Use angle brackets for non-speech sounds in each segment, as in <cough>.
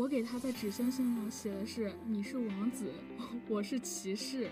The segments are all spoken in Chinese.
我给他在纸星星上写的是你是王子，我是骑士。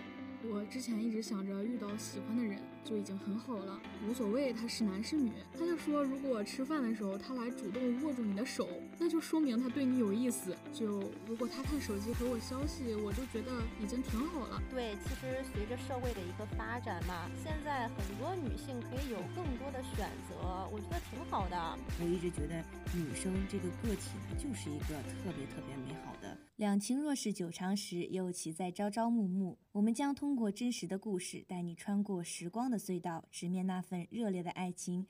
我之前一直想着遇到喜欢的人就已经很好了，无所谓他是男是女。他就说，如果吃饭的时候他来主动握住你的手，那就说明他对你有意思。就如果他看手机回我消息，我就觉得已经挺好了。对，其实随着社会的一个发展嘛，现在很多女性可以有更多的选择，我觉得挺好的。我一直觉得女生这个个体呢，就是一个特别特别美好的。两情若是久长时，又岂在朝朝暮暮？我们将通过真实的故事，带你穿过时光的隧道，直面那份热烈的爱情。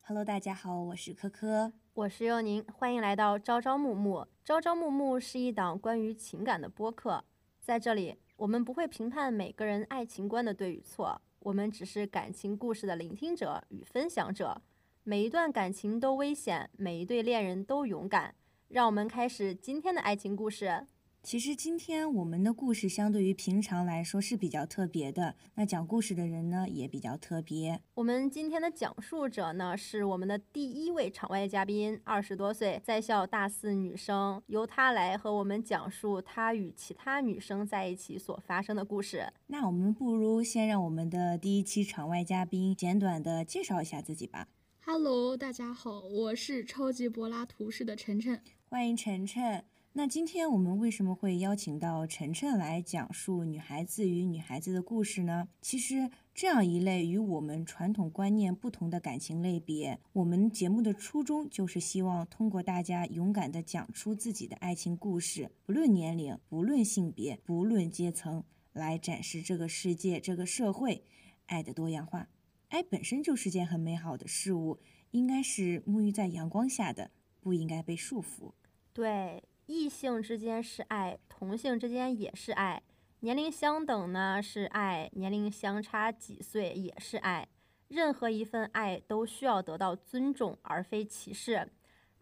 Hello，大家好，我是科科，我是佑宁，欢迎来到朝朝暮暮。朝朝暮暮是一档关于情感的播客，在这里，我们不会评判每个人爱情观的对与错，我们只是感情故事的聆听者与分享者。每一段感情都危险，每一对恋人都勇敢。让我们开始今天的爱情故事。其实今天我们的故事相对于平常来说是比较特别的。那讲故事的人呢也比较特别。我们今天的讲述者呢是我们的第一位场外嘉宾，二十多岁在校大四女生，由她来和我们讲述她与其他女生在一起所发生的故事。那我们不如先让我们的第一期场外嘉宾简短的介绍一下自己吧。Hello，大家好，我是超级柏拉图式的晨晨，欢迎晨晨。那今天我们为什么会邀请到晨晨来讲述女孩子与女孩子的故事呢？其实这样一类与我们传统观念不同的感情类别，我们节目的初衷就是希望通过大家勇敢地讲出自己的爱情故事，不论年龄，不论性别，不论阶层，来展示这个世界、这个社会爱的多样化。爱本身就是件很美好的事物，应该是沐浴在阳光下的，不应该被束缚。对，异性之间是爱，同性之间也是爱，年龄相等呢是爱，年龄相差几岁也是爱。任何一份爱都需要得到尊重，而非歧视。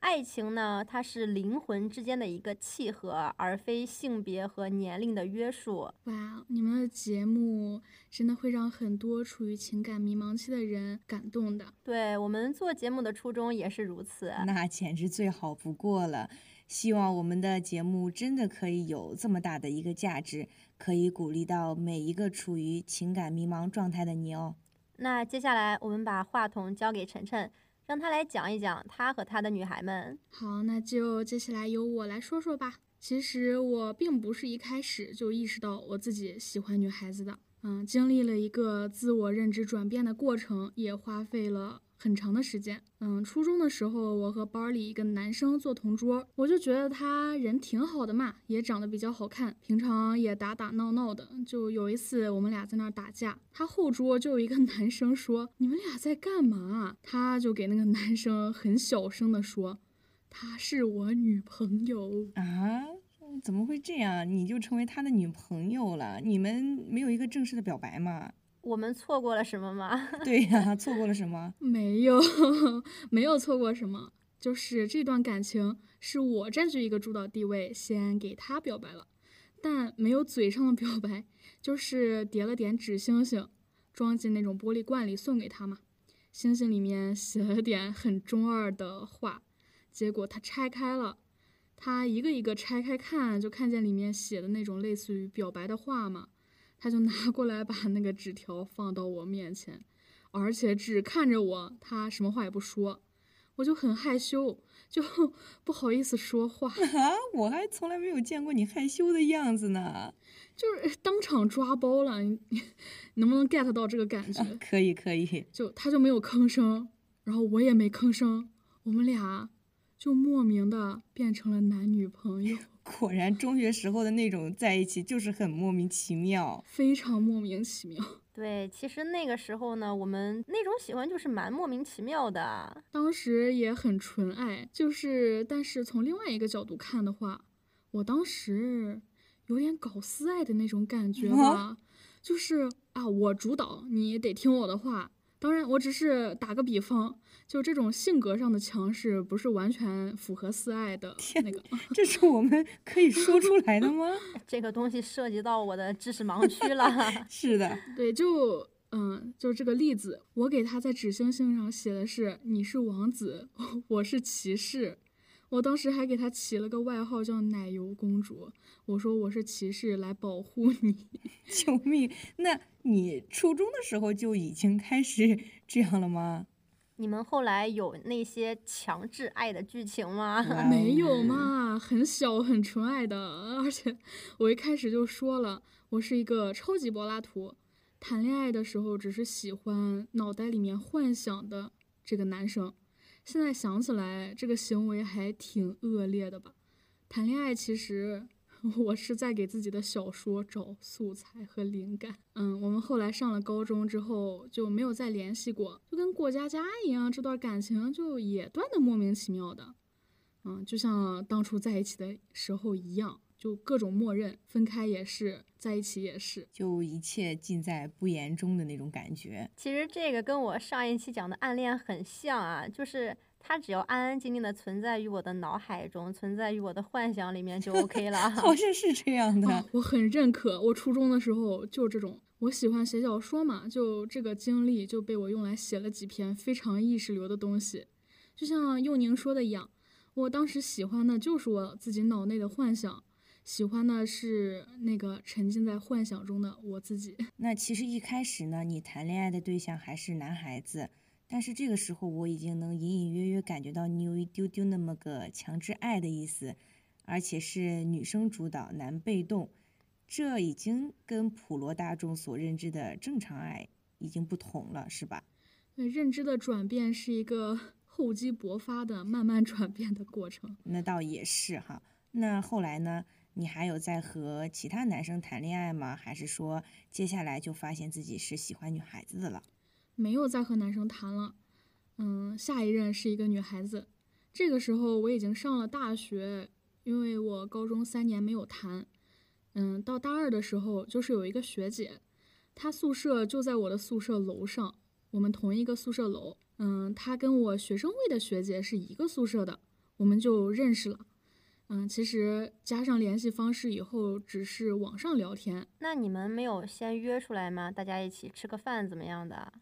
爱情呢，它是灵魂之间的一个契合，而非性别和年龄的约束。哇，你们的节目真的会让很多处于情感迷茫期的人感动的。对我们做节目的初衷也是如此。那简直最好不过了。希望我们的节目真的可以有这么大的一个价值，可以鼓励到每一个处于情感迷茫状态的你哦。那接下来我们把话筒交给晨晨。让他来讲一讲他和他的女孩们。好，那就接下来由我来说说吧。其实我并不是一开始就意识到我自己喜欢女孩子的，嗯，经历了一个自我认知转变的过程，也花费了。很长的时间，嗯，初中的时候，我和班里一个男生做同桌，我就觉得他人挺好的嘛，也长得比较好看，平常也打打闹闹的。就有一次我们俩在那儿打架，他后桌就有一个 <laughs> 男生说：“你们俩在干嘛？”他就给那个男生很小声的说：“她是我女朋友啊，怎么会这样？你就成为他的女朋友了？你们没有一个正式的表白吗？”我们错过了什么吗？<laughs> <laughs> 对呀，错过了什么？没有，<laughs> 没有错过什么。就是这段感情是我占据一个主导地位，先给他表白了，但没有嘴上的表白，就是叠了点纸星星，装进那种玻璃罐里送给他嘛。星星里面写了点很中二的话，结果他拆开了，他一个一个拆开看，就看见里面写的那种类似于表白的话嘛。他就拿过来把那个纸条放到我面前，而且只看着我，他什么话也不说，我就很害羞，就 <laughs> 不好意思说话。啊，我还从来没有见过你害羞的样子呢，就是当场抓包了，你能不能 get 到这个感觉？可以，可以。就他就没有吭声，然后我也没吭声，我们俩就莫名的变成了男女朋友。<laughs> 果然，中学时候的那种在一起就是很莫名其妙，非常莫名其妙。对，其实那个时候呢，我们那种喜欢就是蛮莫名其妙的。当时也很纯爱，就是，但是从另外一个角度看的话，我当时有点搞私爱的那种感觉吧，就是啊，我主导，你得听我的话。当然，我只是打个比方，就这种性格上的强势，不是完全符合四爱的那个。这是我们可以说出来的吗？<laughs> 这个东西涉及到我的知识盲区了。<laughs> 是的，<laughs> 对，就嗯，就是这个例子，我给他在纸星星上写的是你是王子，我是骑士。我当时还给他起了个外号叫奶油公主，我说我是骑士来保护你。<laughs> 救命！那你初中的时候就已经开始 <laughs> 这样了吗？你们后来有那些强制爱的剧情吗？没有嘛，很小很纯爱的，而且我一开始就说了，我是一个超级柏拉图，谈恋爱的时候只是喜欢脑袋里面幻想的这个男生。现在想起来，这个行为还挺恶劣的吧？谈恋爱其实 <laughs> 我是在给自己的小说找素材和灵感。嗯，我们后来上了高中之后就没有再联系过，就跟过家家一样，这段感情就也断的莫名其妙的。嗯，就像当初在一起的时候一样。就各种默认，分开也是，在一起也是，就一切尽在不言中的那种感觉。其实这个跟我上一期讲的暗恋很像啊，就是他只要安安静静的存在于我的脑海中，存在于我的幻想里面就 OK 了。好像是这样的，我很认可。我初中的时候就这种，我喜欢写小说嘛，就这个经历就被我用来写了几篇非常意识流的东西。就像幼宁说的一样，我当时喜欢的就是我自己脑内的幻想。喜欢的是那个沉浸在幻想中的我自己。那其实一开始呢，你谈恋爱的对象还是男孩子，但是这个时候我已经能隐隐约约感觉到你有一丢丢那么个强制爱的意思，而且是女生主导，男被动，这已经跟普罗大众所认知的正常爱已经不同了，是吧？认知的转变是一个厚积薄发的慢慢转变的过程。那倒也是哈。那后来呢？你还有在和其他男生谈恋爱吗？还是说接下来就发现自己是喜欢女孩子的了？没有再和男生谈了。嗯，下一任是一个女孩子。这个时候我已经上了大学，因为我高中三年没有谈。嗯，到大二的时候，就是有一个学姐，她宿舍就在我的宿舍楼上，我们同一个宿舍楼。嗯，她跟我学生会的学姐是一个宿舍的，我们就认识了。嗯，其实加上联系方式以后，只是网上聊天。那你们没有先约出来吗？大家一起吃个饭怎么样的？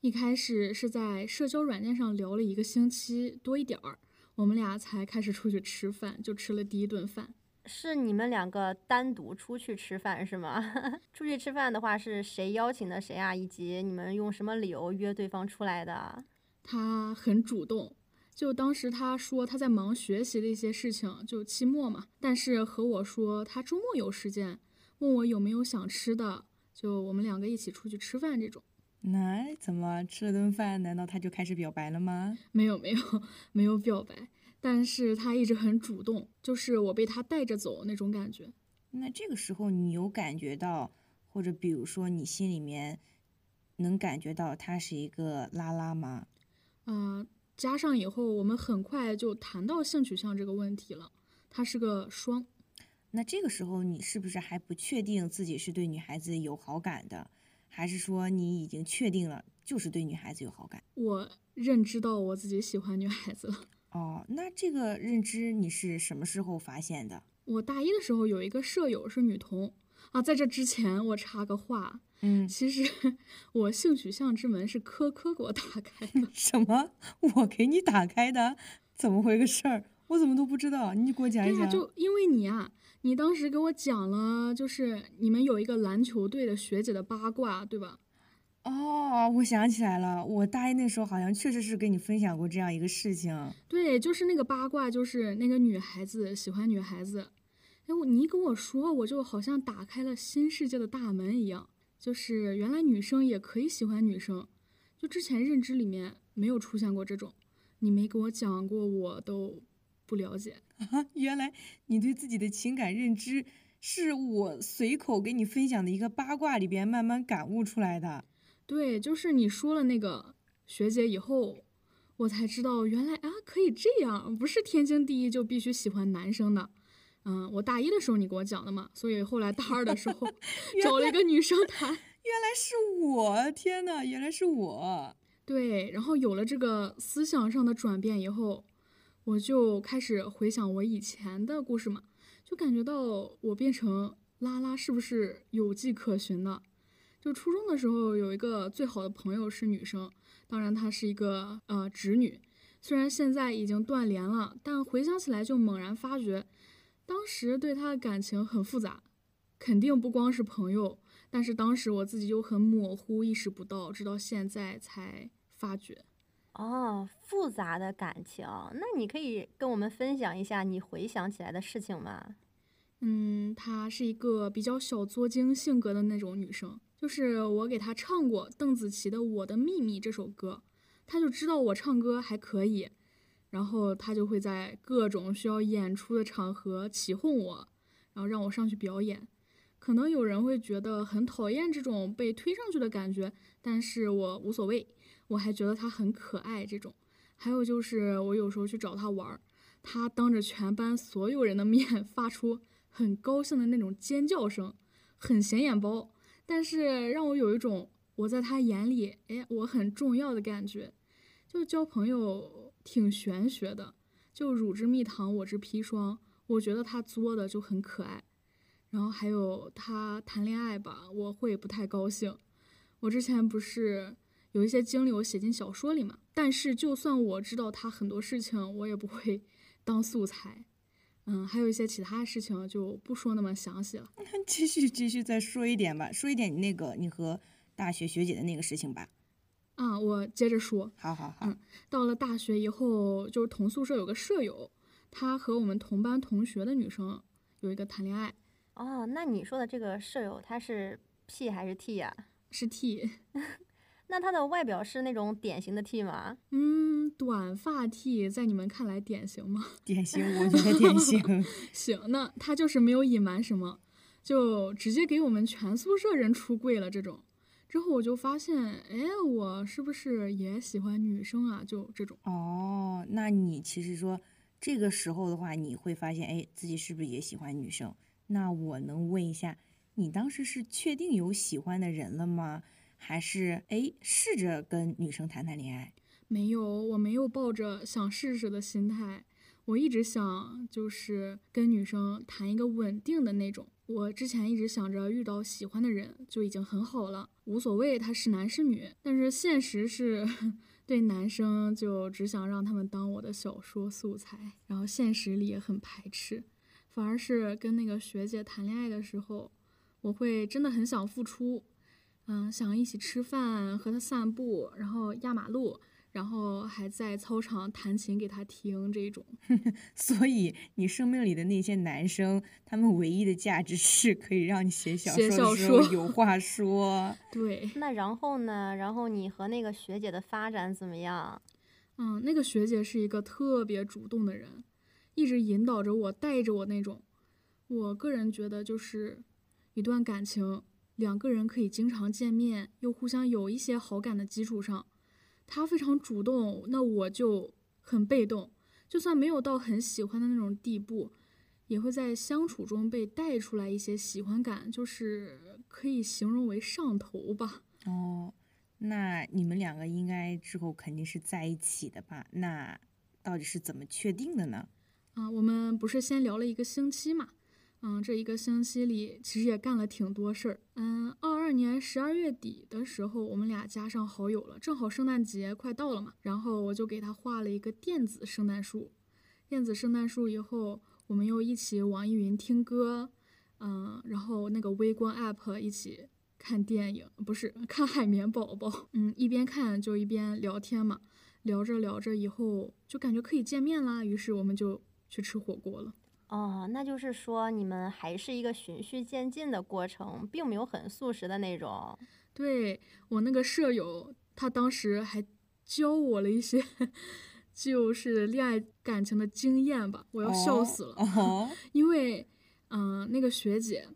一开始是在社交软件上聊了一个星期多一点儿，我们俩才开始出去吃饭，就吃了第一顿饭。是你们两个单独出去吃饭是吗？<laughs> 出去吃饭的话，是谁邀请的谁啊？以及你们用什么理由约对方出来的？他很主动。就当时他说他在忙学习的一些事情，就期末嘛。但是和我说他周末有时间，问我有没有想吃的，就我们两个一起出去吃饭这种。那怎么吃了顿饭，难道他就开始表白了吗？没有没有没有表白，但是他一直很主动，就是我被他带着走那种感觉。那这个时候你有感觉到，或者比如说你心里面能感觉到他是一个拉拉吗？嗯。加上以后，我们很快就谈到性取向这个问题了。他是个双，那这个时候你是不是还不确定自己是对女孩子有好感的，还是说你已经确定了就是对女孩子有好感？我认知到我自己喜欢女孩子了。哦，那这个认知你是什么时候发现的？我大一的时候有一个舍友是女同啊，在这之前我插个话。嗯，其实我性取向之门是科科给我打开的。<laughs> 什么？我给你打开的？怎么回个事儿？我怎么都不知道？你给我讲一讲。就因为你啊，你当时给我讲了，就是你们有一个篮球队的学姐的八卦，对吧？哦，我想起来了，我大一那时候好像确实是跟你分享过这样一个事情。对，就是那个八卦，就是那个女孩子喜欢女孩子。哎，我你一跟我说，我就好像打开了新世界的大门一样。就是原来女生也可以喜欢女生，就之前认知里面没有出现过这种，你没给我讲过，我都不了解啊。原来你对自己的情感认知是我随口给你分享的一个八卦里边慢慢感悟出来的。对，就是你说了那个学姐以后，我才知道原来啊可以这样，不是天经地义就必须喜欢男生的。嗯，我大一的时候你给我讲的嘛，所以后来大二的时候 <laughs> 找了一个女生谈。<laughs> 原来是我，天呐，原来是我。对，然后有了这个思想上的转变以后，我就开始回想我以前的故事嘛，就感觉到我变成拉拉是不是有迹可循的？就初中的时候有一个最好的朋友是女生，当然她是一个呃直女。虽然现在已经断联了，但回想起来就猛然发觉，当时对他的感情很复杂，肯定不光是朋友。但是当时我自己就很模糊，意识不到，直到现在才发觉。哦，复杂的感情，那你可以跟我们分享一下你回想起来的事情吗？嗯，她是一个比较小作精性格的那种女生，就是我给她唱过邓紫棋的《我的秘密》这首歌，她就知道我唱歌还可以，然后他就会在各种需要演出的场合起哄我，然后让我上去表演。可能有人会觉得很讨厌这种被推上去的感觉，但是我无所谓，我还觉得他很可爱。这种，还有就是我有时候去找他玩，他当着全班所有人的面 <laughs> 发出很高兴的那种尖叫声，很显眼包，但是让我有一种我在他眼里，哎，我很重要的感觉。就交朋友挺玄学的，就汝之蜜糖，我之砒霜，我觉得他作的就很可爱。然后还有他谈恋爱吧，我会不太高兴。我之前不是有一些经历，我写进小说里嘛。但是就算我知道他很多事情，我也不会 <laughs> 当素材。嗯，还有一些其他事情就不说那么详细了。那继续继续再说一点吧，说一点你那个你和大学学姐的那个事情吧。啊，我接着说。好好好。嗯，到了大学以后，就是同宿舍有个舍友，她和我们同班同学的女生有一个谈恋爱。哦，那你说的这个舍友她是 P 还是 T 呀？<laughs> 是 T。<laughs> 那她的外表是那种典型的 T 吗？嗯，短发 T 在你们看来典型吗？典型，我觉得典型。<laughs> 行，那她就是没有隐瞒什么，就直接给我们全宿舍人出柜了。这种之后我就发现，哎，我是不是也喜欢女生啊？就这种。哦，那你其实说这个时候的话，你会发现，哎，自己是不是也喜欢女生？那我能问一下，你当时是确定有喜欢的人了吗？还是哎试着跟女生谈谈恋爱？没有，我没有抱着想试试的心态。我一直想就是跟女生谈一个稳定的那种。我之前一直想着遇到喜欢的人就已经很好了，无所谓他是男是女。但是现实是 <laughs> 对男生就只想让他们当我的小说素材，然后现实里也很排斥。反而是跟那个学姐谈恋爱的时候，我会真的很想付出，嗯，想一起吃饭，和她散步，然后压马路，然后还在操场弹琴给他听这种。<laughs> 所以你生命里的那些男生，他们唯一的价值是可以让你写小说的时候有话说。对。那然后呢？然后你和那个学姐的发展怎么样？嗯，那个学姐是一个特别主动的人。一直引导着我，带着我那种，我个人觉得就是一段感情，两个人可以经常见面，又互相有一些好感的基础上，他非常主动，那我就很被动。就算没有到很喜欢的那种地步，也会在相处中被带出来一些喜欢感，就是可以形容为上头吧。哦，那你们两个应该之后肯定是在一起的吧？那到底是怎么确定的呢？啊，我们不是先聊了一个星期嘛？嗯，这一个星期里其实也干了挺多事儿。嗯，二二年十二月底的时候，我们俩加上好友了，正好圣诞节快到了嘛。然后我就给他画了一个电子圣诞树。电子圣诞树以后，我们又一起网易云听歌，嗯，然后那个微观 app 一起看电影，不是看海绵宝宝。嗯，一边看就一边聊天嘛。聊着聊着以后，就感觉可以见面啦，于是我们就。去吃火锅了，哦，那就是说你们还是一个循序渐进的过程，并没有很速食的那种。对我那个舍友，他当时还教我了一些，就是恋爱感情的经验吧，我要笑死了。<laughs> 因为，嗯，那个学姐，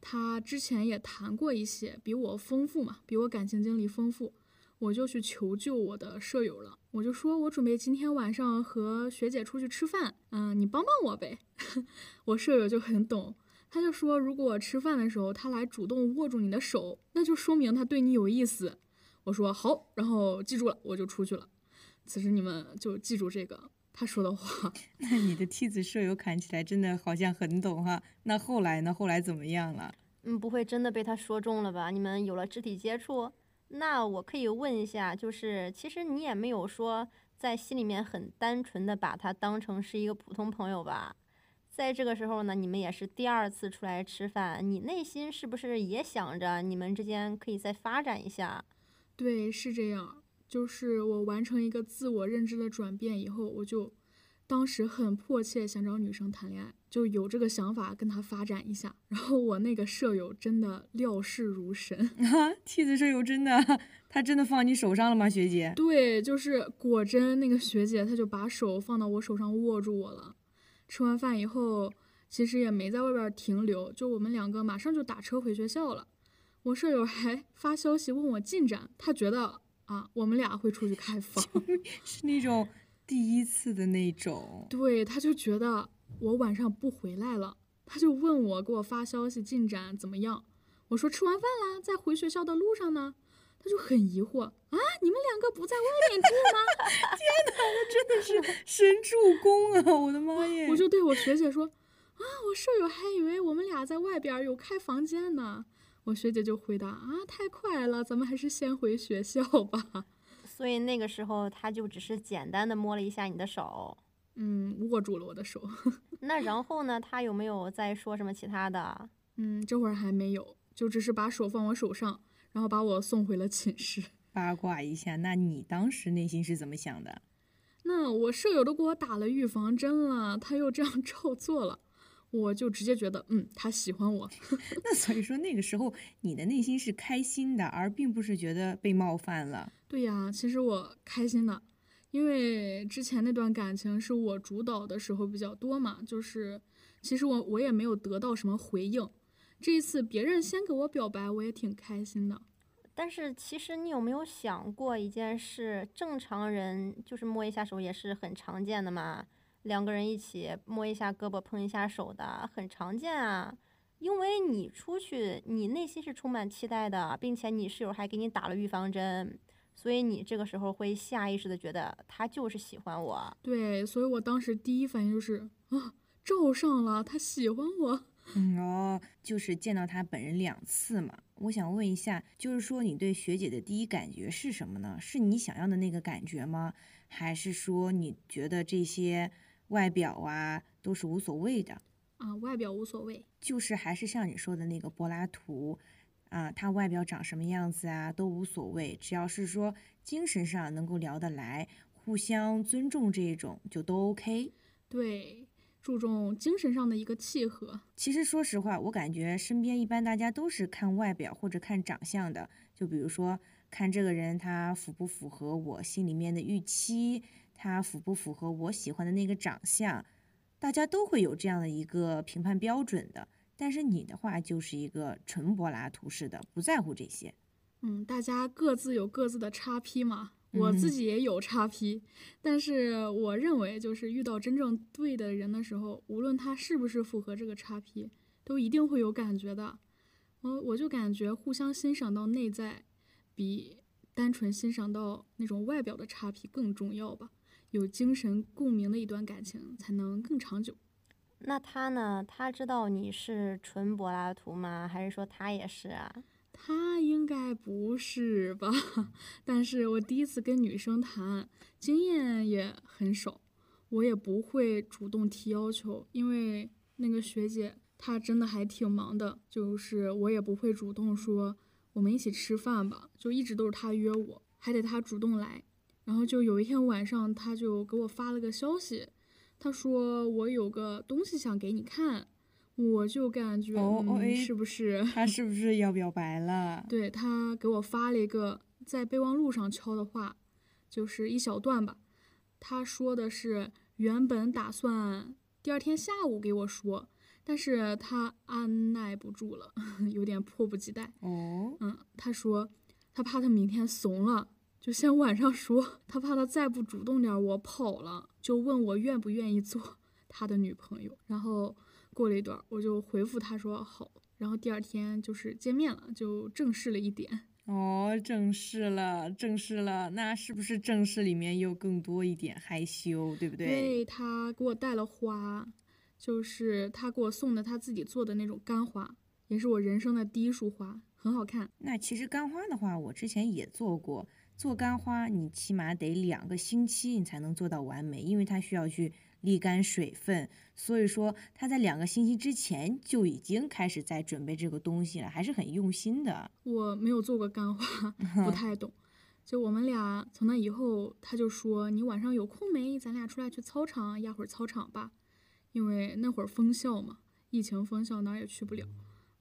她之前也谈过一些，比我丰富嘛，比我感情经历丰富。我就去求救我的舍友了，我就说，我准备今天晚上和学姐出去吃饭，嗯，你帮帮我呗。<laughs> 我舍友就很懂，他就说，如果吃饭的时候他来主动握住你的手，那就说明他对你有意思。我说好，然后记住了，我就出去了。此时你们就记住这个他说的话。<laughs> 那你的梯子舍友看起来真的好像很懂哈。那后来呢？后来怎么样了？嗯，不会真的被他说中了吧？你们有了肢体接触，那我可以问一下，就是其实你也没有说在心里面很单纯的把他当成是一个普通朋友吧？在这个时候呢，你们也是第二次出来吃饭，你内心是不是也想着你们之间可以再发展一下？对，是这样。就是我完成一个自我认知的转变以后，我就当时很迫切想找女生谈恋爱，就有这个想法跟她发展一下。然后我那个舍友真的料事如神啊，<laughs> 梯子舍友真的，他真的放你手上了吗，学姐？对，就是果真那个学姐，她就把手放到我手上握住我了。吃完饭以后，其实也没在外边停留，就我们两个马上就打车回学校了。我舍友还发消息问我进展，他觉得。啊，我们俩会出去开房，是那种第一次的那种。对，他就觉得我晚上不回来了，他就问我给我发消息进展怎么样。我说吃完饭啦，在回学校的路上呢。他就很疑惑啊，你们两个不在外面住吗？<laughs> 天哪，他真的是神助攻啊！我的妈耶！我就对我学姐说啊，我舍友还以为我们俩在外边有开房间呢。我学姐就回答啊，太快了，咱们还是先回学校吧。所以那个时候他就只是简单的摸了一下你的手，嗯，握住了我的手。<laughs> 那然后呢？他有没有再说什么其他的？嗯，这会儿还没有，就只是把手放我手上，然后把我送回了寝室。八卦一下，那你当时内心是怎么想的？那我舍友都给我打了预防针了，他又这样 <laughs> 照做了。我就直接觉得，嗯，他喜欢我。<laughs> 那所以说，那个时候你的内心是开心的，而并不是觉得被冒犯了。对呀，其实我开心的，因为之前那段感情是我主导的时候比较多嘛，就是其实我我也没有得到什么回应。这一次别人先给我表白，我也挺开心的。但是其实你有没有想过一件事？正常人就是摸一下手也是很常见的嘛。两个人一起摸一下胳膊、碰一下手的，很常见啊。因为你出去，你内心是充满期待的，并且你室友还给你打了预防针，所以你这个时候会下意识的觉得他就是喜欢我。对，所以我当时第一反应就是啊，照上了，他喜欢我。<laughs> 嗯哦，就是见到他本人两次嘛。我想问一下，就是说你对学姐的第一感觉是什么呢？是你想要的那个感觉吗？还是说你觉得这些？外表啊，都是无所谓的啊，外表无所谓，就是还是像你说的那个柏拉图，啊，他外表长什么样子啊，都无所谓，只要是说精神上能够聊得来，互相尊重这种就都 OK。对，注重精神上的一个契合。其实说实话，我感觉身边一般大家都是看外表或者看长相的，就比如说看这个人他符不符合我心里面的预期。他符不符合我喜欢的那个长相，大家都会有这样的一个评判标准的。但是你的话就是一个纯柏拉图式的，不在乎这些。嗯，大家各自有各自的叉 P 嘛，我自己也有叉 P，但是我认为就是遇到真正对的人的时候，无论他是不是符合这个叉 P，都一定会有感觉的。我我就感觉互相欣赏到内在，比单纯欣赏到那种外表的差 P 更重要吧。有精神共鸣的一段感情才能更长久。那他呢？他知道你是纯柏拉图吗？还是说他也是啊？他应该不是吧？<laughs> 但是我第一次跟女生谈，经验也很少，我也不会主动提要求，因为那个学姐她真的还挺忙的，就是我也不会主动说我们一起吃饭吧，就一直都是她约我，还得她主动来。然后就有一天晚上，他就给我发了个消息，他说我有个东西想给你看，我就感觉是不是他 <laughs> 是不是要表白了？对他给我发了一个在备忘录上敲的话，就是一小段吧。他说的是原本打算第二天下午给我说，但是他按耐不住了，<laughs> 有点迫不及待。哦，嗯，他说他怕他明天怂了。就先晚上说，<laughs> 他怕他再不主动点，我跑了，就问我愿不愿意做 <laughs> 他的女朋友。然后过了一段，我就回复他说好。然后第二天就是见面了，就正式了一点。哦，正式了，正式了，那是不是正式里面又更多一点害羞，对不对？对他给我带了花，就是他给我送的他自己做的那种干花，也是我人生的第一束花，很好看。那其实干花的话，我之前也做过。做干花，你起码得两个星期，你才能做到完美，因为它需要去沥干水分。所以说，他在两个星期之前就已经开始在准备这个东西了，还是很用心的。我没有做过干花，<laughs> 不太懂。就我们俩从那以后，他就说：“你晚上有空没？咱俩出来去操场压会儿操场吧。”因为那会儿封校嘛，疫情封校，哪儿也去不了。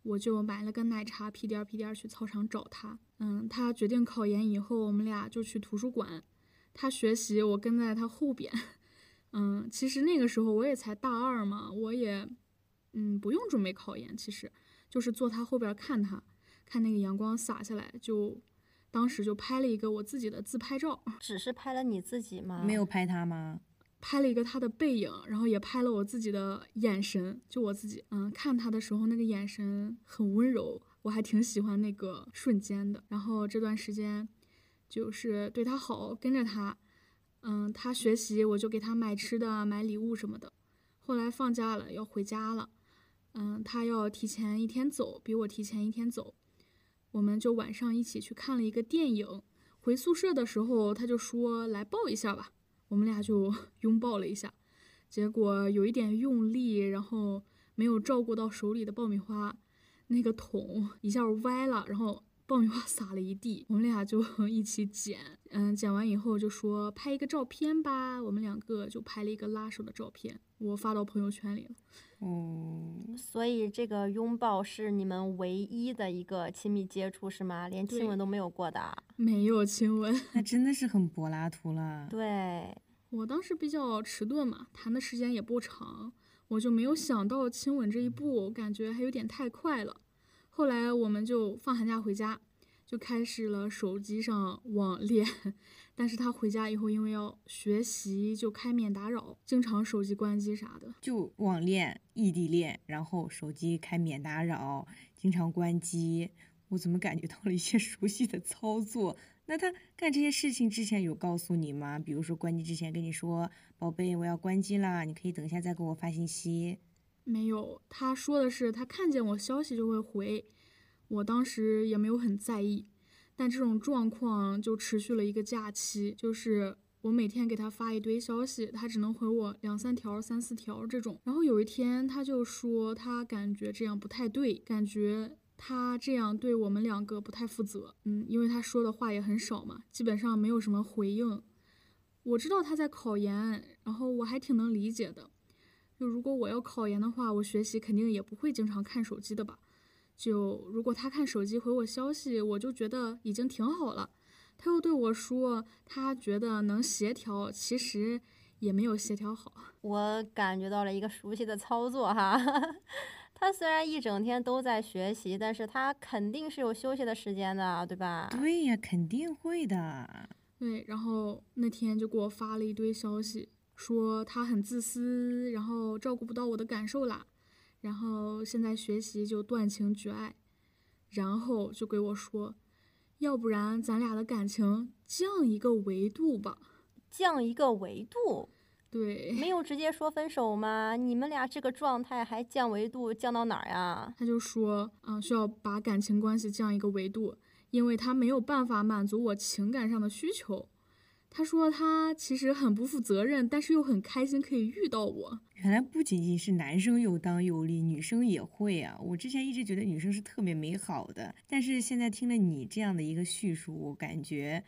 我就买了个奶茶，屁颠儿屁颠儿去操场找他。嗯，他决定考研以后，我们俩就去图书馆。他学习，我跟在他后边。<laughs> 嗯，其实那个时候我也才大二嘛，我也，嗯，不用准备考研，其实就是坐他后边看他，看那个阳光洒下来，就当时就拍了一个我自己的自拍照。<laughs> 只是拍了你自己吗？没有拍他吗？拍了一个他的背影，然后也拍了我自己的眼神，就我自己，嗯，看他的时候那个眼神很温柔，我还挺喜欢那个瞬间的。然后这段时间，就是对他好，跟着他，嗯，他学习我就给他买吃的、买礼物什么的。后来放假了要回家了，嗯，他要提前一天走，比我提前一天走，我们就晚上一起去看了一个电影。回宿舍的时候，他就说来抱一下吧。我们俩就 <laughs> 拥抱了一下，结果有一点用力，然后没有照顾到手里的爆米花，那个桶一下歪了，然后爆米花撒了一地。我们俩就 <laughs> 一起捡，嗯，捡完以后就说拍一个照片吧。我们两个就拍了一个拉手的照片，我发到朋友圈里了。嗯，所以这个拥抱是你们唯一的一个亲密接触是吗？连亲吻都没有过的？没有亲吻，那真的是很柏拉图了。对。我当时比较迟钝嘛，谈的时间也不长，我就没有想到亲吻这一步，感觉还有点太快了。后来我们就放寒假回家，就开始了手机上网 <laughs> 恋。但是他回家以后，因为要学习，就开免打扰，经常手机关机啥的。就网恋、异地恋，然后手机开免打扰，经常关机。我怎么感觉到了一些熟悉的操作？那他干这些事情之前有告诉你吗？比如说关机之前跟你说：“宝贝，我要关机啦，你可以等一下再给我发信息。”没有，他说的是他看见我消息就会回。我当时也没有很在意，但这种状况就持续了一个假期，就是我每天给他发一堆消息，他只能回我两三条、三四条这种。然后有一天他就说他感觉这样不太对，感觉。他这样对我们两个不太负责，嗯，因为他说的话也很少嘛，基本上没有什么回应。我知道他在考研，然后我还挺能理解的。就如果我要考研的话，我学习肯定也不会经常看手机的吧。就如果他看手机回我消息，我就觉得已经挺好了。他又对我说，他觉得能协调，其实也没有协调好。我感觉到了一个熟悉的操作哈。他虽然一整天都在学习，但是他肯定是有休息的时间的，对吧？对呀，肯定会的。对，然后那天就给我发了一堆消息，说他很自私，然后照顾不到我的感受啦，然后现在学习就断情绝爱，然后就给我说，要不然咱俩的感情降一个维度吧，降一个维度。对，没有直接说分手吗？你们俩这个状态还降维度，降到哪儿呀？他就说，啊，需要把感情关系降一个维度，因为他没有办法满足我情感上的需求。他说他其实很不负责任，但是又很开心可以遇到我。原来不仅仅是男生有当有立，女生也会啊。我之前一直觉得女生是特别美好的，但是现在听了你这样的一个叙述，我感觉。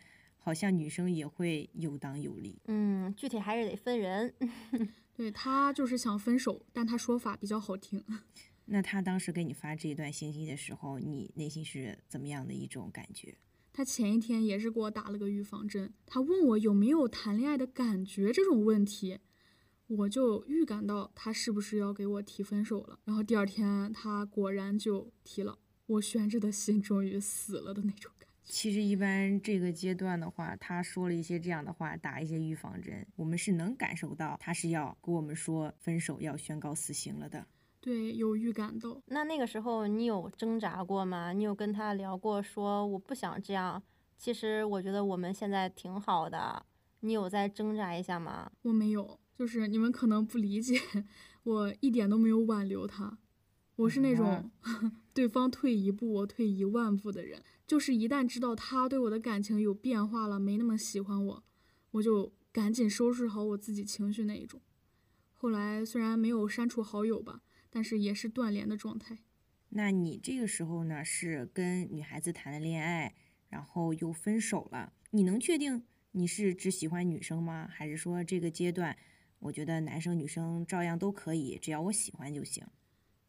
好像女生也会有当有立，嗯，具体还是得分人。<laughs> 对他就是想分手，但他说法比较好听。<laughs> 那他当时给你发这一段信息的时候，你内心是怎么样的一种感觉？他前一天也是给我打了个预防针，他问我有没有谈恋爱的感觉这种问题，我就预感到他是不是要给我提分手了。然后第二天他果然就提了，我悬着的心终于死了的那种。其实一般这个阶段的话，他说了一些这样的话，打一些预防针，我们是能感受到他是要跟我们说分手，要宣告死刑了的。对，有预感到。那那个时候你有挣扎过吗？你有跟他聊过，说我不想这样。其实我觉得我们现在挺好的。你有在挣扎一下吗？我没有，就是你们可能不理解，<laughs> 我一点都没有挽留他。我是那种啊 <laughs> 对方退一步，我退一万步的人。就是一旦知道他对我的感情有变化了，没那么喜欢我，我就赶紧收拾好我自己情绪那一种。后来虽然没有删除好友吧，但是也是断联的状态。那你这个时候呢，是跟女孩子谈了恋爱，然后又分手了。你能确定你是只喜欢女生吗？还是说这个阶段，我觉得男生女生照样都可以，只要我喜欢就行？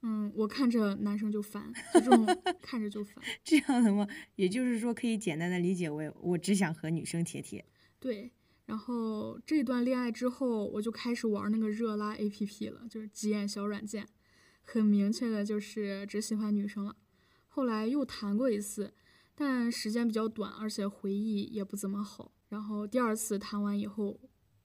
嗯，我看着男生就烦，就这种看着就烦。<laughs> 这样的吗？也就是说，可以简单的理解为我只想和女生贴贴。对，然后这段恋爱之后，我就开始玩那个热拉 APP 了，就是急眼小软件，很明确的就是只喜欢女生了。后来又谈过一次，但时间比较短，而且回忆也不怎么好。然后第二次谈完以后，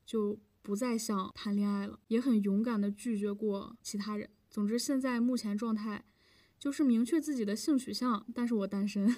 就不再想谈恋爱了，也很勇敢的拒绝过其他人。总之，现在目前状态就是明确自己的性取向，但是我单身。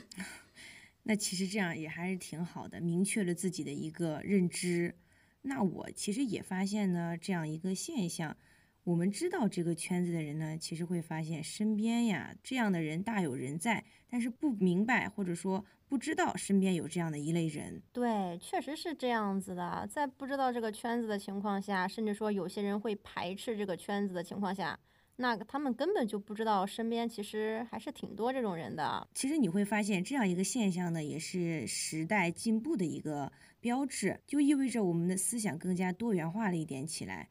<laughs> 那其实这样也还是挺好的，明确了自己的一个认知。那我其实也发现呢，这样一个现象，我们知道这个圈子的人呢，其实会发现身边呀这样的人大有人在，但是不明白或者说不知道身边有这样的一类人。对，确实是这样子的。在不知道这个圈子的情况下，甚至说有些人会排斥这个圈子的情况下，那他们根本就不知道身边其实还是挺多这种人的。其实你会发现这样一个现象呢，也是时代进步的一个标志，就意味着我们的思想更加多元化了一点起来。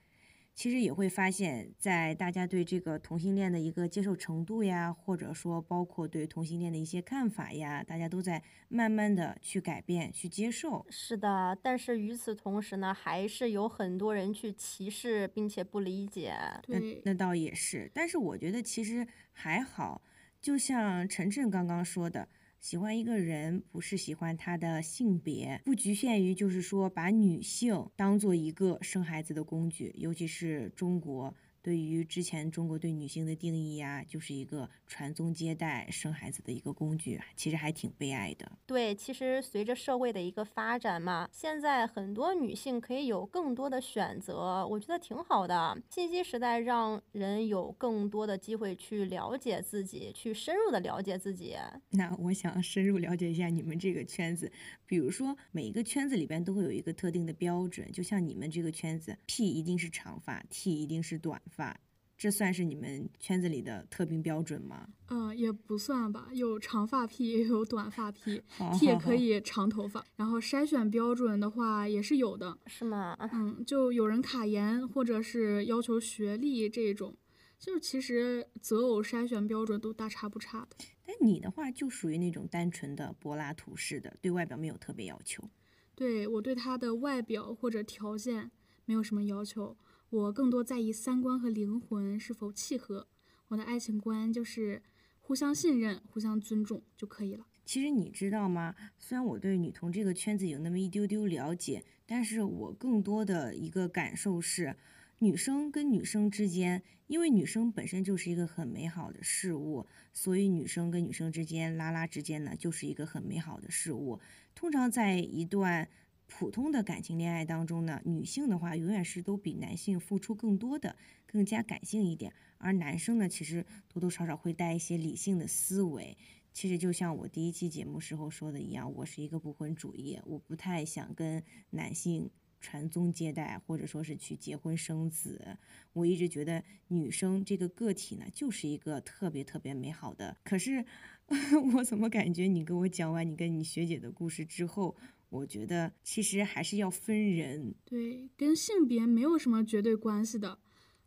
其实也会发现，在大家对这个同性恋的一个接受程度呀，或者说包括对同性恋的一些看法呀，大家都在慢慢的去改变、去接受。是的，但是与此同时呢，还是有很多人去歧视并且不理解。那对，那倒也是，但是我觉得其实还好，就像晨晨刚刚说的。喜欢一个人不是喜欢他的性别，不局限于就是说把女性当做一个生孩子的工具，尤其是中国对于之前中国对女性的定义呀、就是一个传宗接代、生孩子的一个工具，其实还挺悲哀的。对，其实随着社会的一个发展嘛，现在很多女性可以有更多的选择，我觉得挺好的。信息时代让人有更多的机会去了解自己，去深入的了解自己。那我想深入了解一下你们这个圈子，比如说每一个圈子里边都会有一个特定的标准，就像你们这个圈子，P 一定是长发，T 一定是短发，这算是你们圈子里的特定标准吗？嗯、也不算吧，有长发癖，也有短发癖也可以长头发。然后筛选标准的话也是有的，是吗？嗯，就有人卡颜，或者是要求学历这种，就是其实择偶筛选标准都大差不差的。但你的话就属于那种单纯的柏拉图式的，对外表没有特别要求。对我对他的外表或者条件没有什么要求，我更多在意三观和灵魂是否契合。我的爱情观就是互相信任、互相尊重就可以了。其实你知道吗？虽然我对女同这个圈子有那么一丢丢了解，但是我更多的一个感受是，女生跟女生之间，因为女生本身就是一个很美好的事物，所以女生跟女生之间拉拉之间呢，就是一个很美好的事物。通常在一段普通的感情恋爱当中呢，女性的话永远是都比男性付出更多的，更加感性一点，而男生呢，其实多多少少会带一些理性的思维。其实就像我第一期节目时候说的一样，我是一个不婚主义，我不太想跟男性传宗接代，或者说是去结婚生子。我一直觉得女生这个个体呢，就是一个特别特别美好的。可是 <laughs> 我怎么感觉你跟我讲完你跟你学姐的故事之后，我觉得其实还是要分人。对，跟性别没有什么绝对关系的。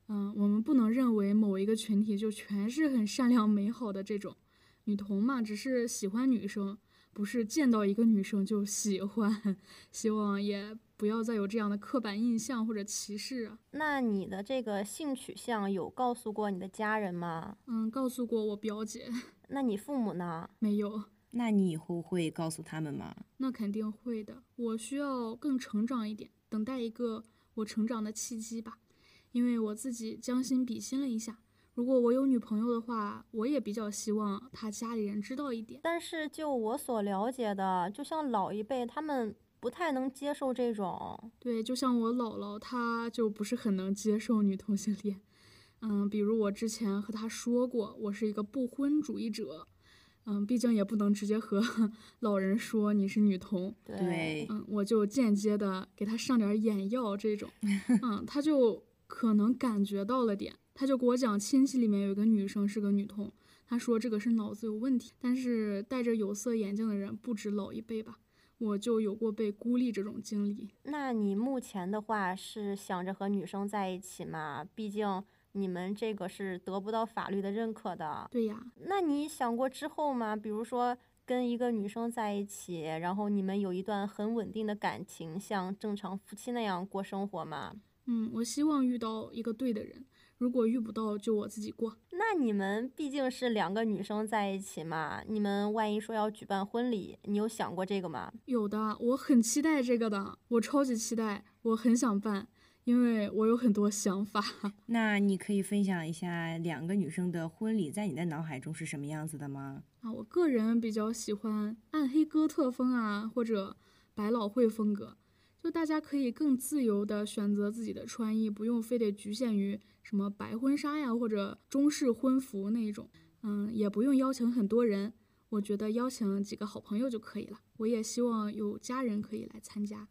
嗯，我们不能认为某一个群体就全是很善良美好的这种。女同嘛，只是喜欢女生，不是见到一个女生就喜欢。<laughs> 希望也不要再有这样的刻板印象或者歧视啊。那你的这个性取向有告诉过你的家人吗？嗯，告诉过我表姐，那你父母呢？没有。那你以后会告诉他们吗？那肯定会的。我需要更成长一点，等待一个我成长的契机吧。因为我自己将心比心了一下，如果我有女朋友的话，我也比较希望她家里人知道一点。但是就我所了解的，就像老一辈他们不太能接受这种。对，就像我姥姥，她就不是很能接受女同性恋。嗯，比如我之前和她说过，我是一个不婚主义者。嗯，毕竟也不能直接和 <laughs> 老人说你是女童。对，嗯，我就间接的给他上点眼药这种，<laughs> 嗯，他就可能感觉到了点，他就给我讲亲戚里面有一个女生是个女童，他说这个是脑子有问题。但是戴着有色眼镜的人不止老一辈吧，我就有过被孤立这种经历。那你目前的话是想着和女生在一起吗？毕竟。你们这个是得不到法律的认可的。对呀，那你想过之后吗？比如说跟一个女生在一起，然后你们有一段很稳定的感情，像正常夫妻那样过生活吗？嗯，我希望遇到一个对的人，如果遇不到，就我自己过。那你们毕竟是两个女生在一起嘛，你们万一说要举办婚礼，你有想过这个吗？有的，我很期待这个的，我超级期待，我很想办。因为我有很多想法，<laughs> 那你可以分享一下两个女生的婚礼在你的脑海中是什么样子的吗？啊，我个人比较喜欢暗黑哥特风啊，或者百老汇风格，就大家可以更自由的选择自己的穿衣，不用非得局限于什么白婚纱呀或者中式婚服那种，嗯，也不用邀请很多人，我觉得邀请几个好朋友就可以了。我也希望有家人可以来参加。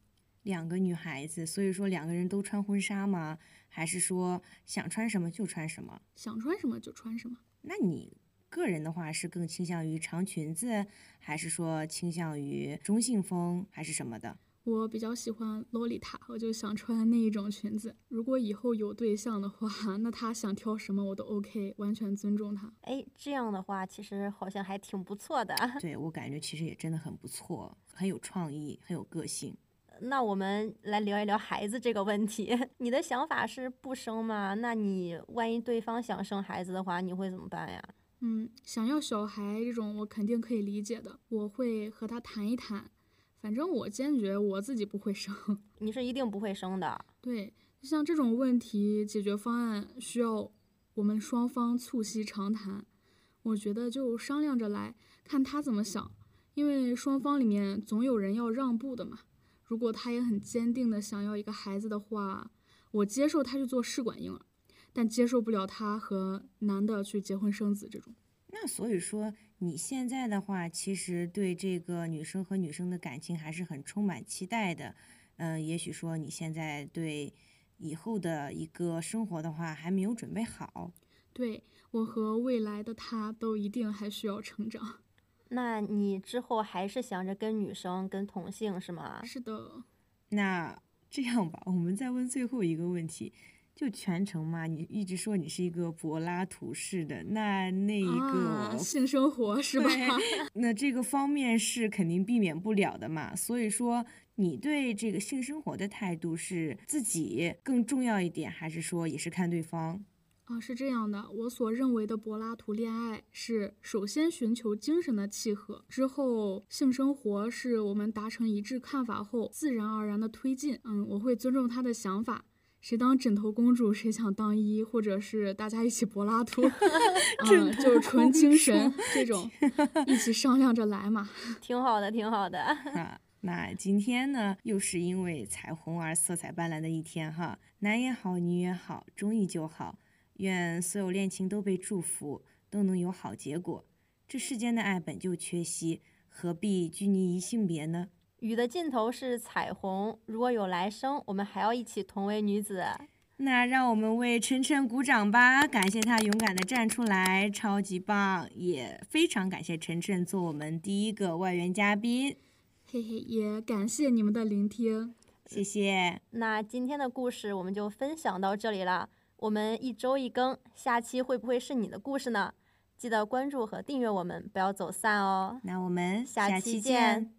两个女孩子，所以说两个人都穿婚纱吗？还是说想穿什么就穿什么？想穿什么就穿什么。那你个人的话是更倾向于长裙子，还是说倾向于中性风，还是什么的？我比较喜欢洛丽塔，我就想穿那一种裙子。如果以后有对象的话，那他想挑什么我都 OK，完全尊重他。哎，这样的话其实好像还挺不错的。对我感觉其实也真的很不错，很有创意，很有个性。那我们来聊一聊孩子这个问题。<laughs> 你的想法是不生吗？那你万一对方想生孩子的话，你会怎么办呀？嗯，想要小孩这种，我肯定可以理解的。我会和他谈一谈，反正我坚决我自己不会生。<laughs> 你是一定不会生的。对，像这种问题解决方案需要我们双方促膝长谈。我觉得就商量着来看他怎么想，因为双方里面总有人要让步的嘛。如果他也很坚定的想要一个孩子的话，我接受他去做试管婴儿，但接受不了他和男的去结婚生子这种。那所以说你现在的话，其实对这个女生和女生的感情还是很充满期待的。嗯，也许说你现在对以后的一个生活的话还没有准备好。对我和未来的他都一定还需要成长。那你之后还是想着跟女生、跟同性是吗？是的。那这样吧，我们再问最后一个问题，就全程嘛，你一直说你是一个柏拉图式的，那那一个性生活是吧？<laughs> 那这个方面是肯定避免不了的嘛。所以说，你对这个性生活的态度是自己更重要一点，还是说也是看对方？啊，是这样的，我所认为的柏拉图恋爱是首先寻求精神的契合，之后性生活是我们达成一致看法后自然而然的推进。嗯，我会尊重他的想法，谁当枕头公主谁想当一，或者是大家一起柏拉图，<laughs> 嗯，就是纯精神 <laughs> 这种，一起商量着来嘛。<laughs> 挺好的，挺好的。啊，那今天呢，又是因为彩虹而色彩斑斓的一天哈，男也好，女也好，中意就好。愿所有恋情都被祝福，都能有好结果。这世间的爱本就缺席，何必拘泥于性别呢？雨的尽头是彩虹，如果有来生，我们还要一起同为女子。那让我们为晨晨鼓掌吧，感谢他勇敢的站出来，超级棒！也非常感谢晨晨做我们第一个外援嘉宾。嘿嘿，也感谢你们的聆听，谢谢。那今天的故事我们就分享到这里了。我们一周一更，下期会不会是你的故事呢？记得关注和订阅我们，不要走散哦。那我们下期见。